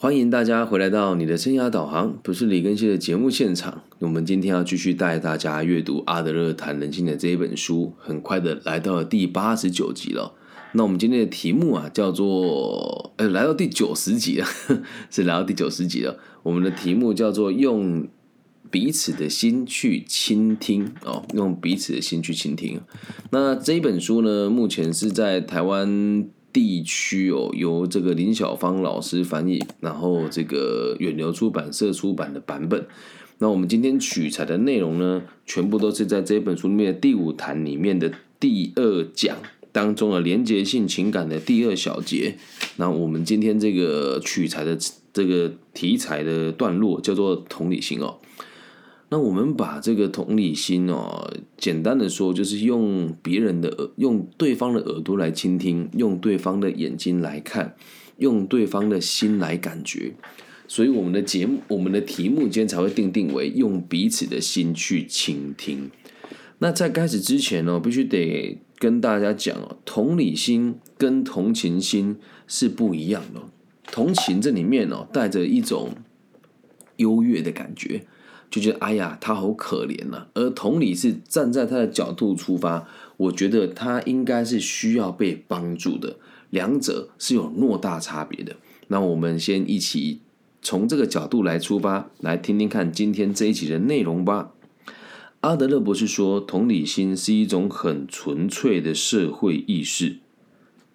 欢迎大家回来到你的生涯导航，不是李根熙的节目现场。我们今天要继续带大家阅读阿德勒谈人性的这一本书，很快的来到了第八十九集了。那我们今天的题目啊，叫做呃，来到第九十集了，是来到第九十集了。我们的题目叫做用彼此的心去倾听哦，用彼此的心去倾听。那这一本书呢，目前是在台湾。地区哦，由这个林小芳老师翻译，然后这个远流出版社出版的版本。那我们今天取材的内容呢，全部都是在这本书里面的第五谈里面的第二讲当中的连结性情感的第二小节。那我们今天这个取材的这个题材的段落叫做同理心哦。那我们把这个同理心哦，简单的说，就是用别人的耳，用对方的耳朵来倾听，用对方的眼睛来看，用对方的心来感觉。所以我们的节目，我们的题目今天才会定定为用彼此的心去倾听。那在开始之前呢，必须得跟大家讲哦，同理心跟同情心是不一样的。同情这里面哦，带着一种优越的感觉。就觉得哎呀，他好可怜呐。而同理是站在他的角度出发，我觉得他应该是需要被帮助的。两者是有偌大差别的。那我们先一起从这个角度来出发，来听听看今天这一集的内容吧。阿德勒博士说，同理心是一种很纯粹的社会意识。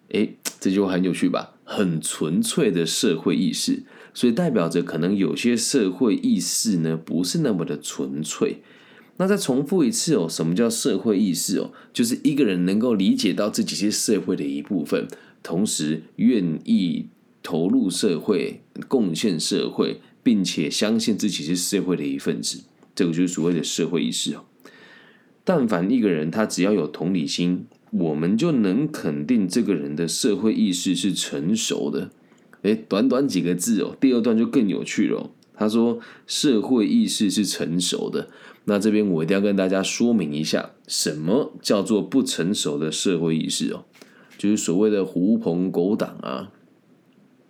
诶，这句话很有趣吧？很纯粹的社会意识。所以代表着可能有些社会意识呢不是那么的纯粹。那再重复一次哦，什么叫社会意识哦？就是一个人能够理解到自己是社会的一部分，同时愿意投入社会、贡献社会，并且相信自己是社会的一份子，这个就是所谓的社会意识哦。但凡一个人他只要有同理心，我们就能肯定这个人的社会意识是成熟的。哎，短短几个字哦，第二段就更有趣了。他说，社会意识是成熟的。那这边我一定要跟大家说明一下，什么叫做不成熟的社会意识哦？就是所谓的狐朋狗党啊。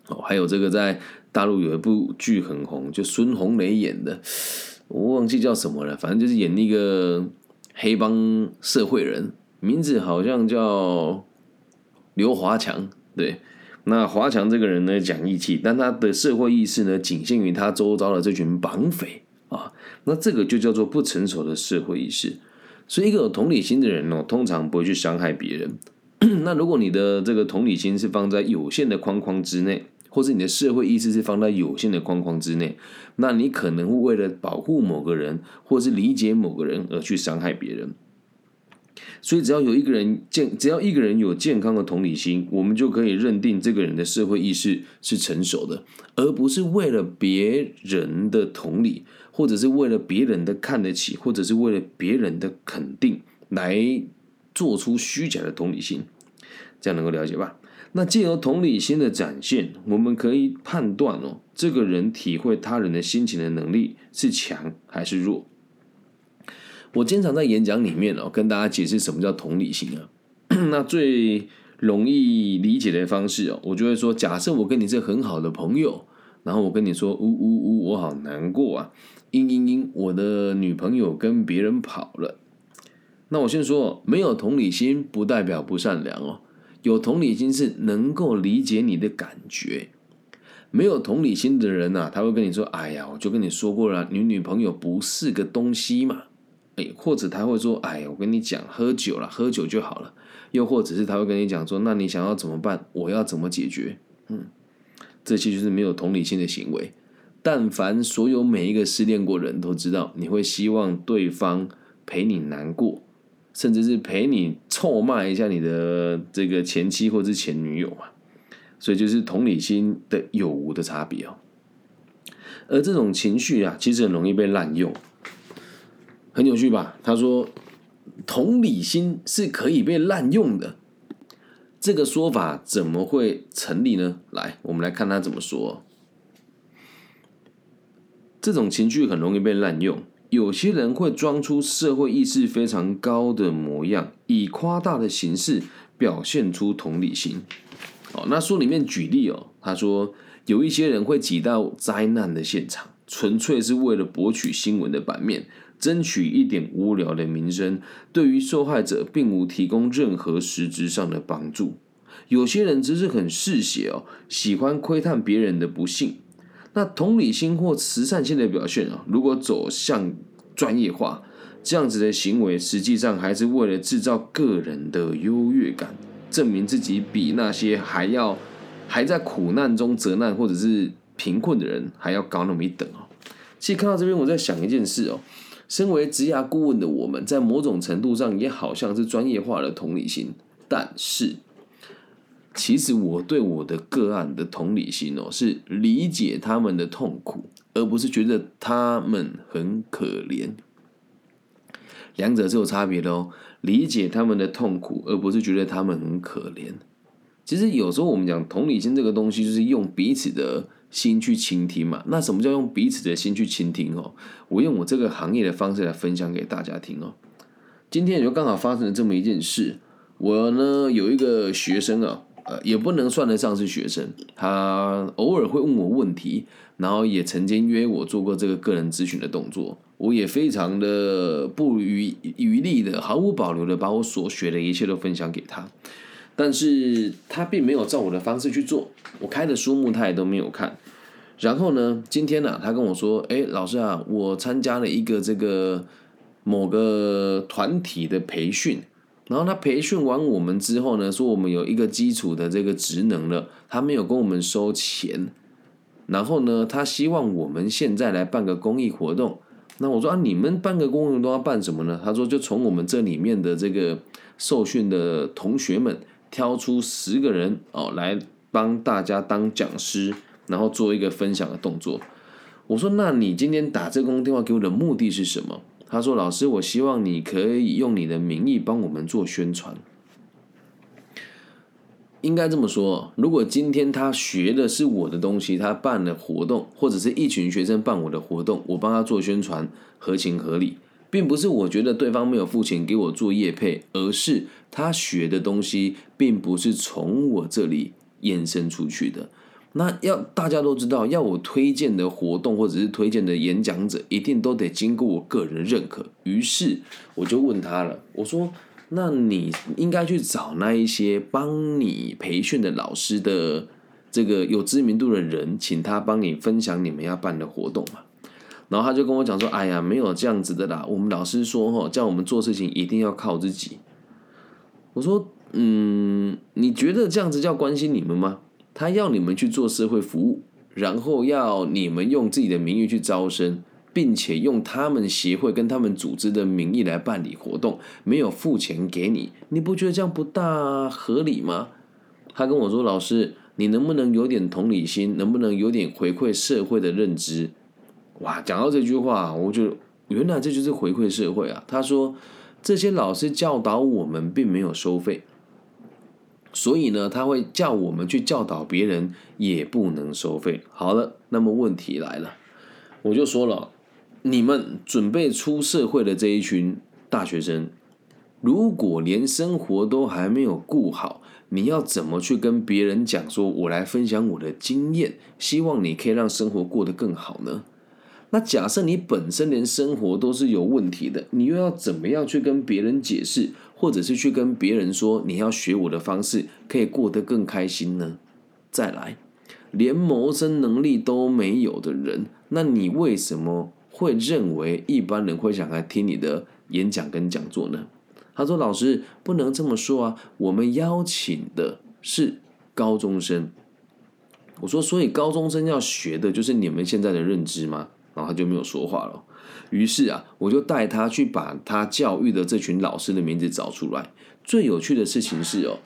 哦，还有这个在大陆有一部剧很红，就孙红雷演的，我忘记叫什么了，反正就是演那个黑帮社会人，名字好像叫刘华强，对。那华强这个人呢，讲义气，但他的社会意识呢，仅限于他周遭的这群绑匪啊。那这个就叫做不成熟的社会意识。所以，一个有同理心的人哦，通常不会去伤害别人。那如果你的这个同理心是放在有限的框框之内，或是你的社会意识是放在有限的框框之内，那你可能会为了保护某个人，或是理解某个人而去伤害别人。所以，只要有一个人健，只要一个人有健康的同理心，我们就可以认定这个人的社会意识是成熟的，而不是为了别人的同理，或者是为了别人的看得起，或者是为了别人的肯定来做出虚假的同理心。这样能够了解吧？那借由同理心的展现，我们可以判断哦，这个人体会他人的心情的能力是强还是弱。我经常在演讲里面哦，跟大家解释什么叫同理心啊。那最容易理解的方式哦，我就会说：假设我跟你是很好的朋友，然后我跟你说：呜呜呜，我好难过啊！嘤嘤嘤，我的女朋友跟别人跑了。那我先说，没有同理心不代表不善良哦。有同理心是能够理解你的感觉。没有同理心的人呐，他会跟你说：哎呀，我就跟你说过了，你女朋友不是个东西嘛。哎，或者他会说：“哎，我跟你讲，喝酒了，喝酒就好了。”又或者是他会跟你讲说：“那你想要怎么办？我要怎么解决？”嗯，这些就是没有同理心的行为。但凡所有每一个失恋过的人都知道，你会希望对方陪你难过，甚至是陪你臭骂一下你的这个前妻或者是前女友嘛。所以就是同理心的有无的差别哦。而这种情绪啊，其实很容易被滥用。很有趣吧？他说，同理心是可以被滥用的，这个说法怎么会成立呢？来，我们来看他怎么说。这种情绪很容易被滥用，有些人会装出社会意识非常高的模样，以夸大的形式表现出同理心。哦，那书里面举例哦，他说有一些人会挤到灾难的现场，纯粹是为了博取新闻的版面，争取一点无聊的名声，对于受害者并无提供任何实质上的帮助。有些人只是很嗜血哦，喜欢窥探别人的不幸。那同理心或慈善心的表现啊，如果走向专业化，这样子的行为，实际上还是为了制造个人的优越感，证明自己比那些还要还在苦难中责难或者是贫困的人还要高那么一等哦。其实看到这边，我在想一件事哦，身为职涯顾问的我们，在某种程度上也好像是专业化的同理心，但是。其实我对我的个案的同理心哦，是理解他们的痛苦，而不是觉得他们很可怜。两者是有差别的哦，理解他们的痛苦，而不是觉得他们很可怜。其实有时候我们讲同理心这个东西，就是用彼此的心去倾听嘛。那什么叫用彼此的心去倾听哦？我用我这个行业的方式来分享给大家听哦。今天也就刚好发生了这么一件事，我呢有一个学生啊。呃，也不能算得上是学生，他偶尔会问我问题，然后也曾经约我做过这个个人咨询的动作，我也非常的不遗余力的、毫无保留的把我所学的一切都分享给他，但是他并没有照我的方式去做，我开的书目他也都没有看，然后呢，今天呢，他跟我说，哎，老师啊，我参加了一个这个某个团体的培训。然后他培训完我们之后呢，说我们有一个基础的这个职能了，他没有跟我们收钱。然后呢，他希望我们现在来办个公益活动。那我说啊，你们办个公益活动要办什么呢？他说就从我们这里面的这个受训的同学们挑出十个人哦，来帮大家当讲师，然后做一个分享的动作。我说，那你今天打这个电话给我的目的是什么？他说：“老师，我希望你可以用你的名义帮我们做宣传。应该这么说，如果今天他学的是我的东西，他办了活动，或者是一群学生办我的活动，我帮他做宣传，合情合理，并不是我觉得对方没有付钱给我做业配，而是他学的东西并不是从我这里延伸出去的。”那要大家都知道，要我推荐的活动或者是推荐的演讲者，一定都得经过我个人认可。于是我就问他了，我说：“那你应该去找那一些帮你培训的老师的这个有知名度的人，请他帮你分享你们要办的活动嘛。”然后他就跟我讲说：“哎呀，没有这样子的啦，我们老师说哈，叫我们做事情一定要靠自己。”我说：“嗯，你觉得这样子叫关心你们吗？”他要你们去做社会服务，然后要你们用自己的名义去招生，并且用他们协会跟他们组织的名义来办理活动，没有付钱给你，你不觉得这样不大合理吗？他跟我说：“老师，你能不能有点同理心？能不能有点回馈社会的认知？”哇，讲到这句话，我就原来这就是回馈社会啊。他说：“这些老师教导我们，并没有收费。”所以呢，他会叫我们去教导别人，也不能收费。好了，那么问题来了，我就说了，你们准备出社会的这一群大学生，如果连生活都还没有顾好，你要怎么去跟别人讲说，我来分享我的经验，希望你可以让生活过得更好呢？那假设你本身连生活都是有问题的，你又要怎么样去跟别人解释？或者是去跟别人说你要学我的方式，可以过得更开心呢？再来，连谋生能力都没有的人，那你为什么会认为一般人会想来听你的演讲跟讲座呢？他说：“老师不能这么说啊，我们邀请的是高中生。”我说：“所以高中生要学的就是你们现在的认知吗？”然后他就没有说话了。于是啊，我就带他去把他教育的这群老师的名字找出来。最有趣的事情是哦，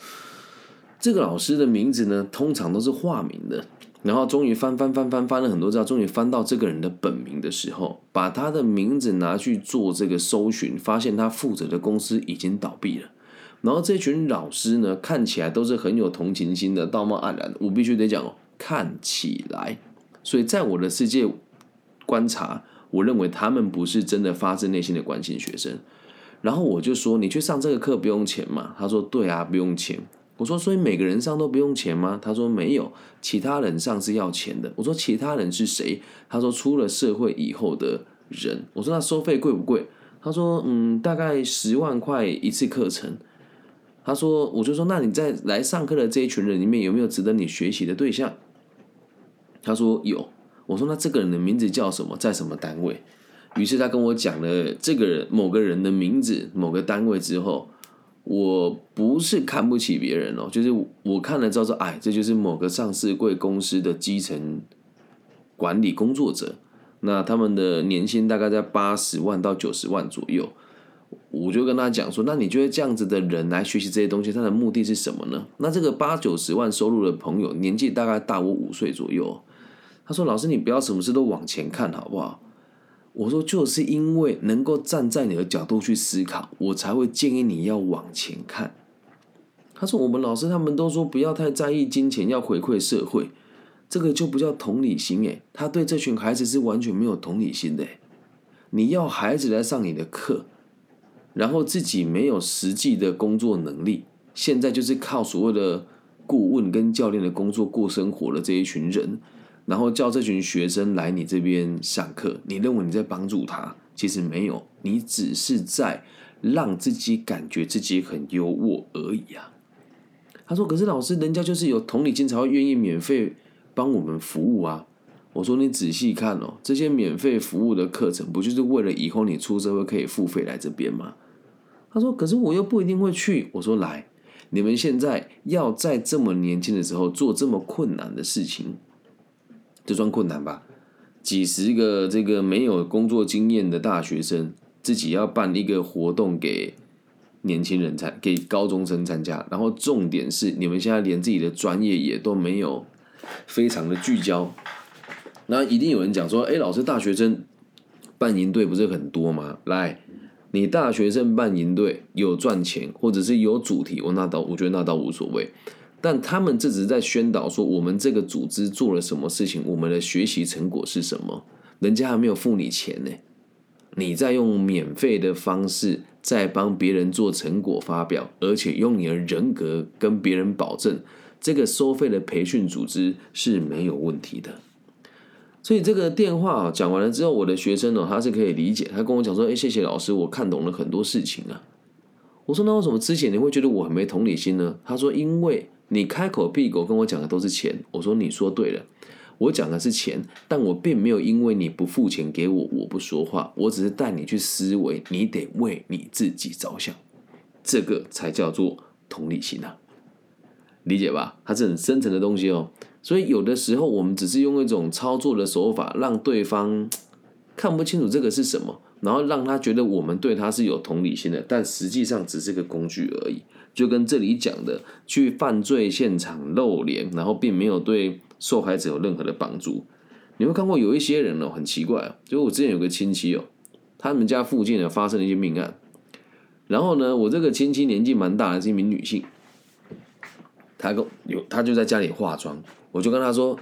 这个老师的名字呢，通常都是化名的。然后终于翻翻翻翻翻了很多照，终于翻到这个人的本名的时候，把他的名字拿去做这个搜寻，发现他负责的公司已经倒闭了。然后这群老师呢，看起来都是很有同情心的，道貌岸然。我必须得讲哦，看起来。所以在我的世界观察。我认为他们不是真的发自内心的关心学生，然后我就说：“你去上这个课不用钱嘛？”他说：“对啊，不用钱。”我说，所以每个人上都不用钱吗？他说没有，其他人上是要钱的。我说其他人是谁？他说出了社会以后的人。我说那收费贵不贵？他说嗯，大概十万块一次课程。他说我就说那你在来上课的这一群人里面有没有值得你学习的对象？他说有。我说那这个人的名字叫什么？在什么单位？于是他跟我讲了这个人某个人的名字、某个单位之后。我不是看不起别人哦，就是我看了之后说，哎，这就是某个上市贵公司的基层管理工作者，那他们的年薪大概在八十万到九十万左右。我就跟他讲说，那你觉得这样子的人来学习这些东西，他的目的是什么呢？那这个八九十万收入的朋友，年纪大概大我五岁左右。他说：“老师，你不要什么事都往前看，好不好？”我说，就是因为能够站在你的角度去思考，我才会建议你要往前看。他说，我们老师他们都说不要太在意金钱，要回馈社会，这个就不叫同理心诶。他对这群孩子是完全没有同理心的。你要孩子来上你的课，然后自己没有实际的工作能力，现在就是靠所谓的顾问跟教练的工作过生活的这一群人。然后叫这群学生来你这边上课，你认为你在帮助他？其实没有，你只是在让自己感觉自己很优渥而已啊。他说：“可是老师，人家就是有同理心才会愿意免费帮我们服务啊。”我说：“你仔细看哦，这些免费服务的课程，不就是为了以后你出社会可以付费来这边吗？”他说：“可是我又不一定会去。”我说：“来，你们现在要在这么年轻的时候做这么困难的事情。”这算困难吧？几十个这个没有工作经验的大学生，自己要办一个活动给年轻人参，给高中生参加。然后重点是，你们现在连自己的专业也都没有，非常的聚焦。那一定有人讲说：“哎，老师，大学生办营队不是很多吗？来，你大学生办营队有赚钱，或者是有主题，我那倒我觉得那倒无所谓。”但他们这只是在宣导说，我们这个组织做了什么事情，我们的学习成果是什么？人家还没有付你钱呢，你在用免费的方式在帮别人做成果发表，而且用你的人格跟别人保证，这个收费的培训组织是没有问题的。所以这个电话讲完了之后，我的学生呢，他是可以理解，他跟我讲说：“哎，谢谢老师，我看懂了很多事情啊。”我说：“那为什么之前你会觉得我很没同理心呢？”他说：“因为。”你开口闭口跟我讲的都是钱，我说你说对了，我讲的是钱，但我并没有因为你不付钱给我，我不说话，我只是带你去思维，你得为你自己着想，这个才叫做同理心啊，理解吧？它是很深层的东西哦，所以有的时候我们只是用一种操作的手法，让对方看不清楚这个是什么，然后让他觉得我们对他是有同理心的，但实际上只是个工具而已。就跟这里讲的，去犯罪现场露脸，然后并没有对受害者有任何的帮助。你会看过有一些人哦，很奇怪，就我之前有个亲戚哦，他们家附近呢发生了一些命案，然后呢，我这个亲戚年纪蛮大的，是一名女性，她跟有她就在家里化妆，我就跟她说，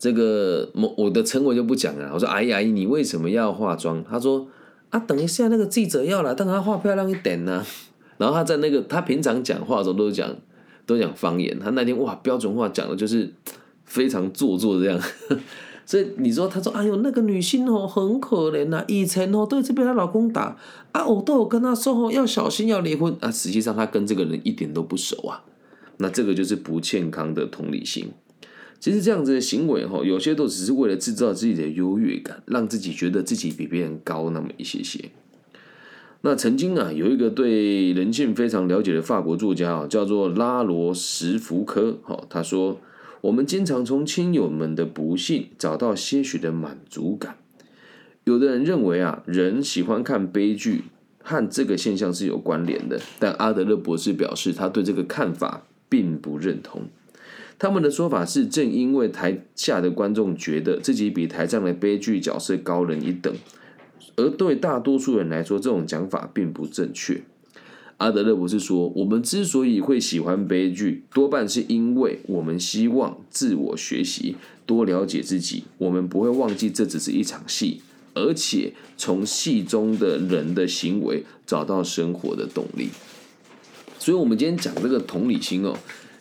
这个我我的称谓就不讲了，我说阿姨阿姨，你为什么要化妆？她说啊，等一下那个记者要来，但她化漂亮一点呢。然后他在那个他平常讲话的时候都讲都讲方言，他那天哇标准话讲的就是非常做作这样，所以你说他说哎呦那个女性哦很可怜呐，以前哦都一直被她老公打啊，我都有跟她说哦要小心要离婚啊，实际上她跟这个人一点都不熟啊，那这个就是不健康的同理心。其实这样子的行为哈，有些都只是为了制造自己的优越感，让自己觉得自己比别人高那么一些些。那曾经啊，有一个对人性非常了解的法国作家啊，叫做拉罗什福科。好，他说：“我们经常从亲友们的不幸找到些许的满足感。有的人认为啊，人喜欢看悲剧和这个现象是有关联的。但阿德勒博士表示，他对这个看法并不认同。他们的说法是，正因为台下的观众觉得自己比台上的悲剧角色高人一等。”而对大多数人来说，这种讲法并不正确。阿德勒博士说，我们之所以会喜欢悲剧，多半是因为我们希望自我学习，多了解自己。我们不会忘记这只是一场戏，而且从戏中的人的行为找到生活的动力。所以，我们今天讲这个同理心哦，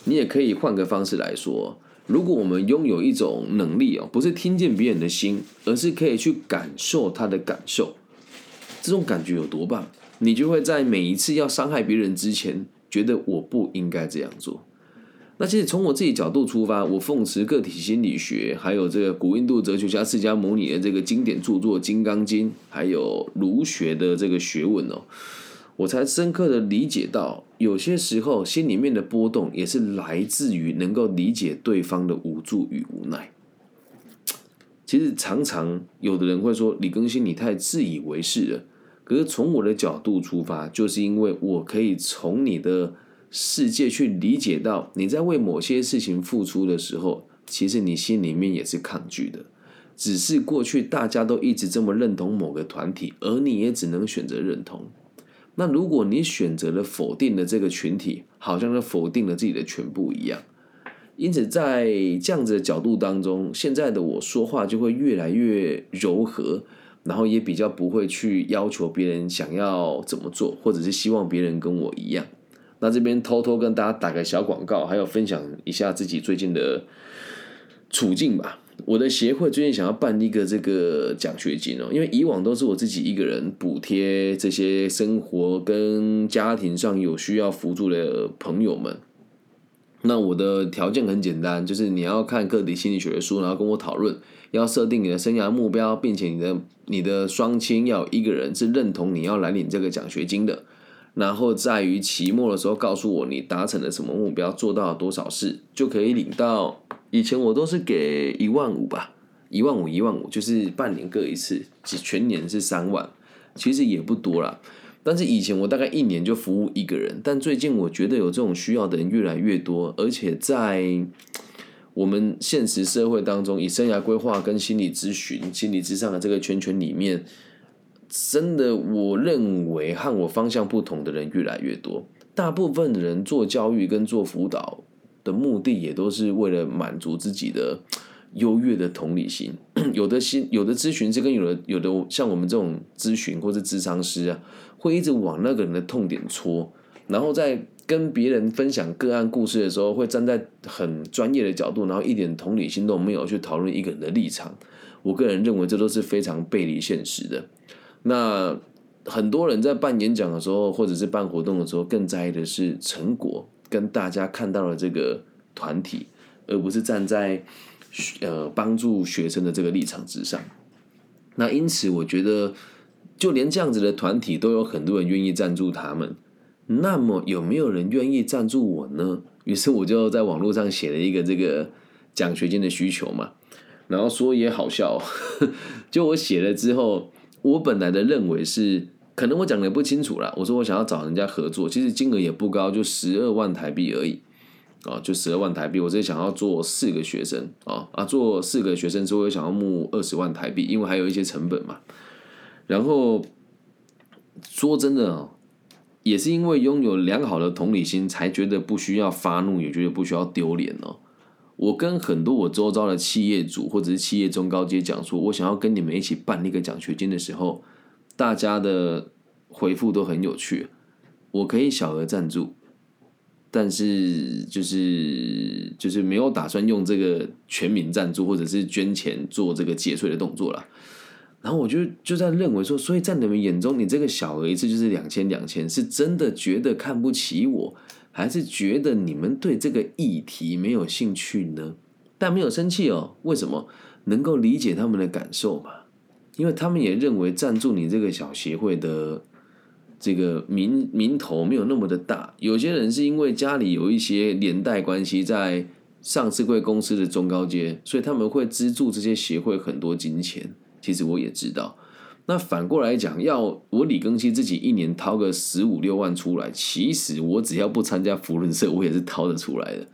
你也可以换个方式来说，如果我们拥有一种能力哦，不是听见别人的心，而是可以去感受他的感受，这种感觉有多棒，你就会在每一次要伤害别人之前，觉得我不应该这样做。那其实从我自己角度出发，我奉持个体心理学，还有这个古印度哲学家释迦牟尼的这个经典著作《金刚经》，还有儒学的这个学问哦，我才深刻的理解到，有些时候心里面的波动也是来自于能够理解对方的无助与无奈。其实常常有的人会说李更新你太自以为是了，可是从我的角度出发，就是因为我可以从你的。世界去理解到你在为某些事情付出的时候，其实你心里面也是抗拒的。只是过去大家都一直这么认同某个团体，而你也只能选择认同。那如果你选择了否定的这个群体，好像是否定了自己的全部一样。因此，在这样子的角度当中，现在的我说话就会越来越柔和，然后也比较不会去要求别人想要怎么做，或者是希望别人跟我一样。那这边偷偷跟大家打个小广告，还有分享一下自己最近的处境吧。我的协会最近想要办一个这个奖学金哦，因为以往都是我自己一个人补贴这些生活跟家庭上有需要辅助的朋友们。那我的条件很简单，就是你要看个体心理学的书，然后跟我讨论，要设定你的生涯目标，并且你的你的双亲要有一个人是认同你要来领这个奖学金的。然后在于期末的时候告诉我你达成了什么目标，做到了多少事，就可以领到。以前我都是给一万五吧，一万五一万五，就是半年各一次，只全年是三万，其实也不多啦。但是以前我大概一年就服务一个人，但最近我觉得有这种需要的人越来越多，而且在我们现实社会当中，以生涯规划跟心理咨询、心理咨商的这个圈圈里面。真的，我认为和我方向不同的人越来越多。大部分人做教育跟做辅导的目的，也都是为了满足自己的优越的同理心。有的心，有的咨询师跟有的有的像我们这种咨询或者咨商师啊，会一直往那个人的痛点戳，然后在跟别人分享个案故事的时候，会站在很专业的角度，然后一点同理心都没有去讨论一个人的立场。我个人认为，这都是非常背离现实的。那很多人在办演讲的时候，或者是办活动的时候，更在意的是成果跟大家看到了这个团体，而不是站在呃帮助学生的这个立场之上。那因此，我觉得就连这样子的团体都有很多人愿意赞助他们，那么有没有人愿意赞助我呢？于是我就在网络上写了一个这个奖学金的需求嘛，然后说也好笑，就我写了之后。我本来的认为是，可能我讲的不清楚啦。我说我想要找人家合作，其实金额也不高，就十二万台币而已，啊，就十二万台币。我只是想要做四个学生，啊啊，做四个学生之后，我想要募二十万台币，因为还有一些成本嘛。然后说真的啊，也是因为拥有良好的同理心，才觉得不需要发怒，也觉得不需要丢脸哦。我跟很多我周遭的企业主或者是企业中高阶讲说，我想要跟你们一起办那个奖学金的时候，大家的回复都很有趣。我可以小额赞助，但是就是就是没有打算用这个全民赞助或者是捐钱做这个节税的动作了。然后我就就在认为说，所以在你们眼中，你这个小额一次就是两千两千，是真的觉得看不起我？还是觉得你们对这个议题没有兴趣呢？但没有生气哦。为什么？能够理解他们的感受嘛？因为他们也认为赞助你这个小协会的这个名名头没有那么的大。有些人是因为家里有一些连带关系，在上市贵公司的中高阶，所以他们会资助这些协会很多金钱。其实我也知道。那反过来讲，要我李庚希自己一年掏个十五六万出来，其实我只要不参加福伦社，我也是掏得出来的。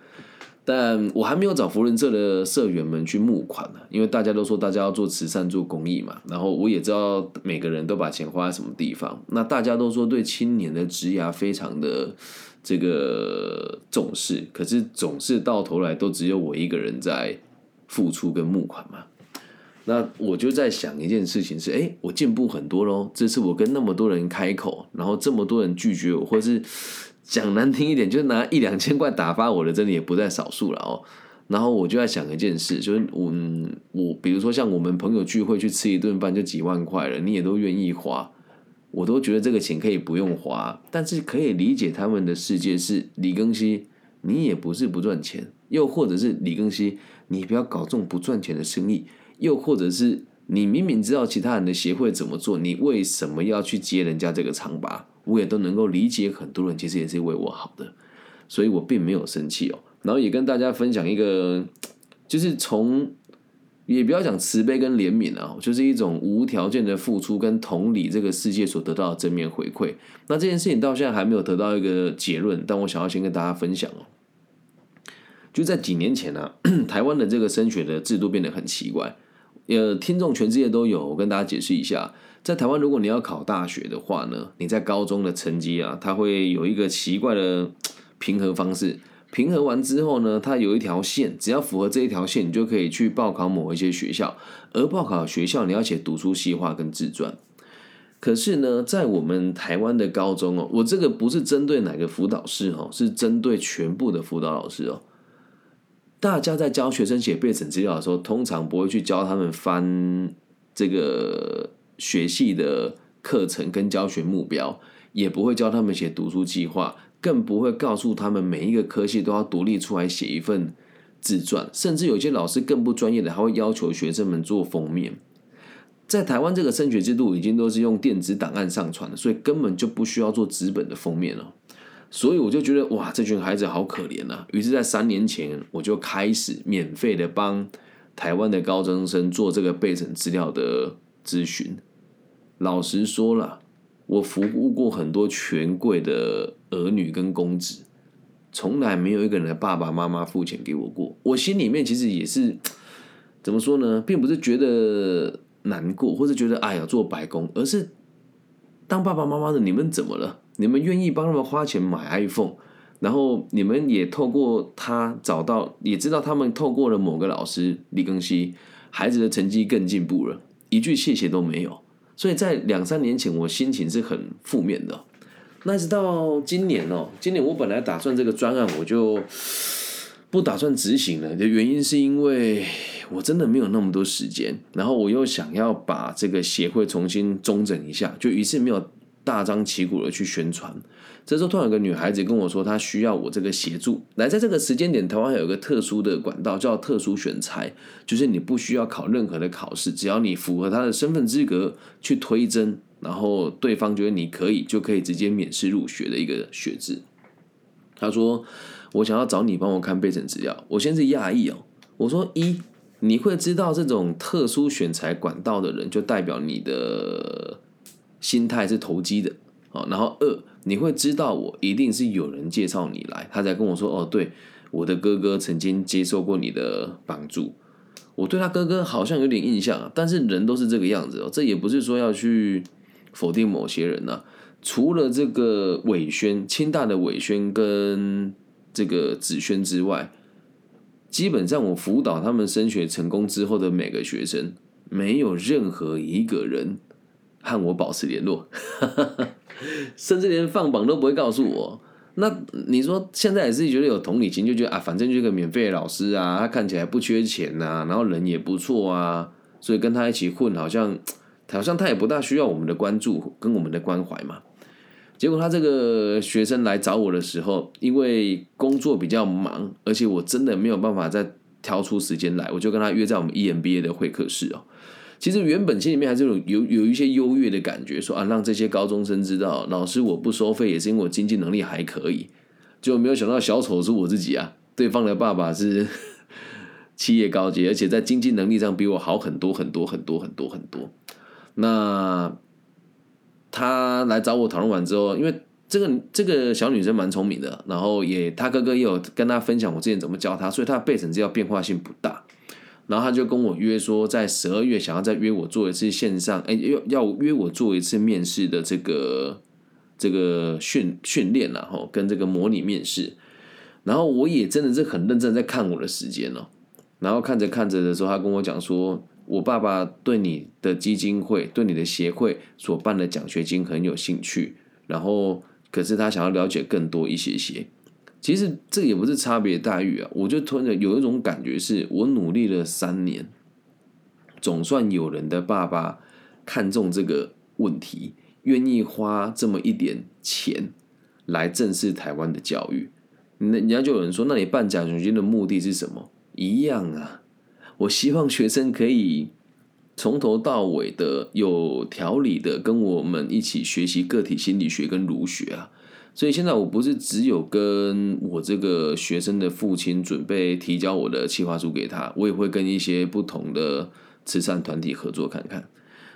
但我还没有找福伦社的社员们去募款呢，因为大家都说大家要做慈善、做公益嘛。然后我也知道每个人都把钱花在什么地方。那大家都说对青年的职涯非常的这个重视，可是总是到头来都只有我一个人在付出跟募款嘛。那我就在想一件事情是，哎，我进步很多喽。这次我跟那么多人开口，然后这么多人拒绝我，或是讲难听一点，就拿一两千块打发我的，真的也不在少数了哦。然后我就在想一件事，就是我我比如说像我们朋友聚会去吃一顿饭就几万块了，你也都愿意花，我都觉得这个钱可以不用花，但是可以理解他们的世界是李庚希，你也不是不赚钱，又或者是李庚希，你不要搞这种不赚钱的生意，又或者是你明明知道其他人的协会怎么做，你为什么要去接人家这个长拔？我也都能够理解，很多人其实也是为我好的，所以我并没有生气哦。然后也跟大家分享一个，就是从也不要讲慈悲跟怜悯啊，就是一种无条件的付出跟同理这个世界所得到的正面回馈。那这件事情到现在还没有得到一个结论，但我想要先跟大家分享哦。就在几年前呢，台湾的这个升学的制度变得很奇怪，呃，听众全世界都有，我跟大家解释一下，在台湾如果你要考大学的话呢，你在高中的成绩啊，它会有一个奇怪的平衡方式。平衡完之后呢，它有一条线，只要符合这一条线，你就可以去报考某一些学校。而报考学校，你要写读书计划跟自传。可是呢，在我们台湾的高中哦，我这个不是针对哪个辅导室哦，是针对全部的辅导老师哦。大家在教学生写备审资料的时候，通常不会去教他们翻这个学系的课程跟教学目标，也不会教他们写读书计划。更不会告诉他们每一个科系都要独立出来写一份自传，甚至有些老师更不专业的，还会要求学生们做封面。在台湾这个升学制度已经都是用电子档案上传的，所以根本就不需要做纸本的封面了。所以我就觉得哇，这群孩子好可怜呐。于是，在三年前我就开始免费的帮台湾的高中生做这个备审资料的咨询。老实说了。我服务过很多权贵的儿女跟公子，从来没有一个人的爸爸妈妈付钱给我过。我心里面其实也是 怎么说呢，并不是觉得难过，或者觉得哎呀做白工，而是当爸爸妈妈的你们怎么了？你们愿意帮他们花钱买 iPhone，然后你们也透过他找到，也知道他们透过了某个老师李庚希，孩子的成绩更进步了，一句谢谢都没有。所以在两三年前，我心情是很负面的。那直到今年哦，今年我本来打算这个专案，我就不打算执行了。的原因是因为我真的没有那么多时间，然后我又想要把这个协会重新中整一下，就于是没有大张旗鼓的去宣传。这时候突然有个女孩子跟我说，她需要我这个协助。来，在这个时间点，台湾有一个特殊的管道叫特殊选材，就是你不需要考任何的考试，只要你符合他的身份资格去推甄，然后对方觉得你可以，就可以直接免试入学的一个学制。他说：“我想要找你帮我看备审资料。”我先是讶异哦，我说：“一，你会知道这种特殊选材管道的人，就代表你的心态是投机的。”哦，然后二，你会知道我一定是有人介绍你来，他才跟我说，哦，对，我的哥哥曾经接受过你的帮助，我对他哥哥好像有点印象啊，但是人都是这个样子哦，这也不是说要去否定某些人呐，除了这个伟轩，清大的伟轩跟这个子轩之外，基本上我辅导他们升学成功之后的每个学生，没有任何一个人和我保持联络。甚至连放榜都不会告诉我，那你说现在也是觉得有同理心，就觉得啊，反正就是个免费的老师啊，他看起来不缺钱呐，然后人也不错啊，所以跟他一起混，好像好像他也不大需要我们的关注跟我们的关怀嘛。结果他这个学生来找我的时候，因为工作比较忙，而且我真的没有办法再挑出时间来，我就跟他约在我们 EMBA 的会客室哦。其实原本心里面还是有有有一些优越的感觉，说啊，让这些高中生知道，老师我不收费也是因为我经济能力还可以。就没有想到小丑是我自己啊，对方的爸爸是 企业高级，而且在经济能力上比我好很多很多很多很多很多。那他来找我讨论完之后，因为这个这个小女生蛮聪明的，然后也他哥哥也有跟他分享我之前怎么教他，所以他的备审资料变化性不大。然后他就跟我约说，在十二月想要再约我做一次线上，哎，要要约我做一次面试的这个这个训训练然后跟这个模拟面试。然后我也真的是很认真在看我的时间哦。然后看着看着的时候，他跟我讲说，我爸爸对你的基金会、对你的协会所办的奖学金很有兴趣，然后可是他想要了解更多一些些。其实这也不是差别待遇啊，我就突然有一种感觉，是我努力了三年，总算有人的爸爸看中这个问题，愿意花这么一点钱来正视台湾的教育。那人家就有人说，那你办奖学金的目的是什么？一样啊，我希望学生可以从头到尾的有条理的跟我们一起学习个体心理学跟儒学啊。所以现在我不是只有跟我这个学生的父亲准备提交我的计划书给他，我也会跟一些不同的慈善团体合作看看。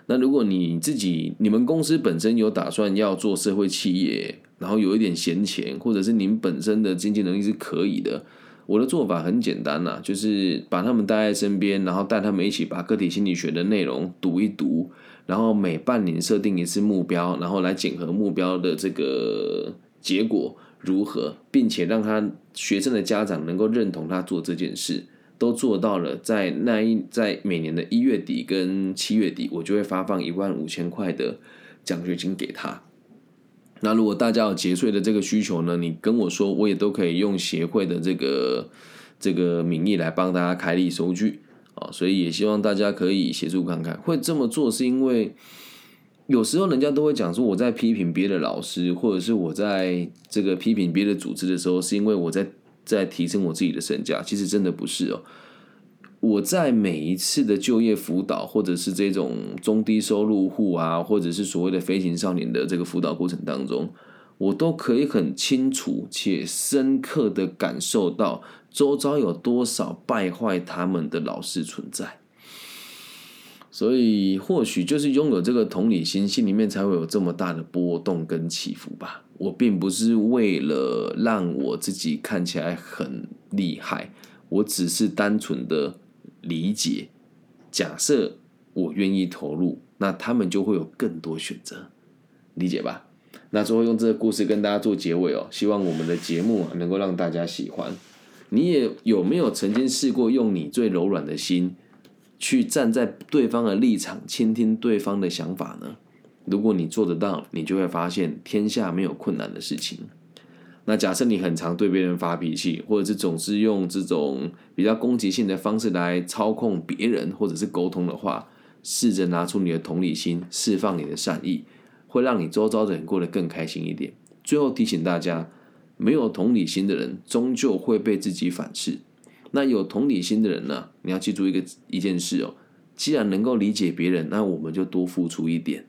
那如果你自己、你们公司本身有打算要做社会企业，然后有一点闲钱，或者是您本身的经济能力是可以的，我的做法很简单呐，就是把他们带在身边，然后带他们一起把个体心理学的内容读一读，然后每半年设定一次目标，然后来检核目标的这个。结果如何，并且让他学生的家长能够认同他做这件事，都做到了。在那一在每年的一月底跟七月底，我就会发放一万五千块的奖学金给他。那如果大家有节税的这个需求呢，你跟我说，我也都可以用协会的这个这个名义来帮大家开立收据啊。所以也希望大家可以协助看看。会这么做是因为。有时候人家都会讲说，我在批评别的老师，或者是我在这个批评别的组织的时候，是因为我在在提升我自己的身价。其实真的不是哦。我在每一次的就业辅导，或者是这种中低收入户啊，或者是所谓的飞行少年的这个辅导过程当中，我都可以很清楚且深刻的感受到，周遭有多少败坏他们的老师存在。所以，或许就是拥有这个同理心，心里面才会有这么大的波动跟起伏吧。我并不是为了让我自己看起来很厉害，我只是单纯的理解。假设我愿意投入，那他们就会有更多选择，理解吧？那最后用这个故事跟大家做结尾哦，希望我们的节目能够让大家喜欢。你也有没有曾经试过用你最柔软的心？去站在对方的立场，倾听对方的想法呢？如果你做得到，你就会发现天下没有困难的事情。那假设你很常对别人发脾气，或者是总是用这种比较攻击性的方式来操控别人，或者是沟通的话，试着拿出你的同理心，释放你的善意，会让你周遭的人过得更开心一点。最后提醒大家，没有同理心的人，终究会被自己反噬。那有同理心的人呢？你要记住一个一件事哦，既然能够理解别人，那我们就多付出一点。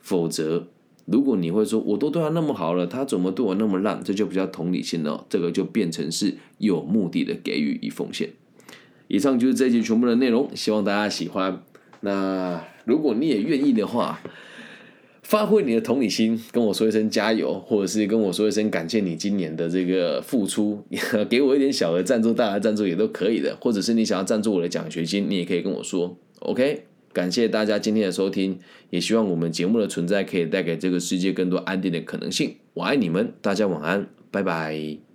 否则，如果你会说我都对他那么好了，他怎么对我那么烂？这就不叫同理心了，这个就变成是有目的的给予与奉献。以上就是这一集全部的内容，希望大家喜欢。那如果你也愿意的话。发挥你的同理心，跟我说一声加油，或者是跟我说一声感谢你今年的这个付出，给我一点小的赞助，大的赞助也都可以的，或者是你想要赞助我的奖学金，你也可以跟我说。OK，感谢大家今天的收听，也希望我们节目的存在可以带给这个世界更多安定的可能性。我爱你们，大家晚安，拜拜。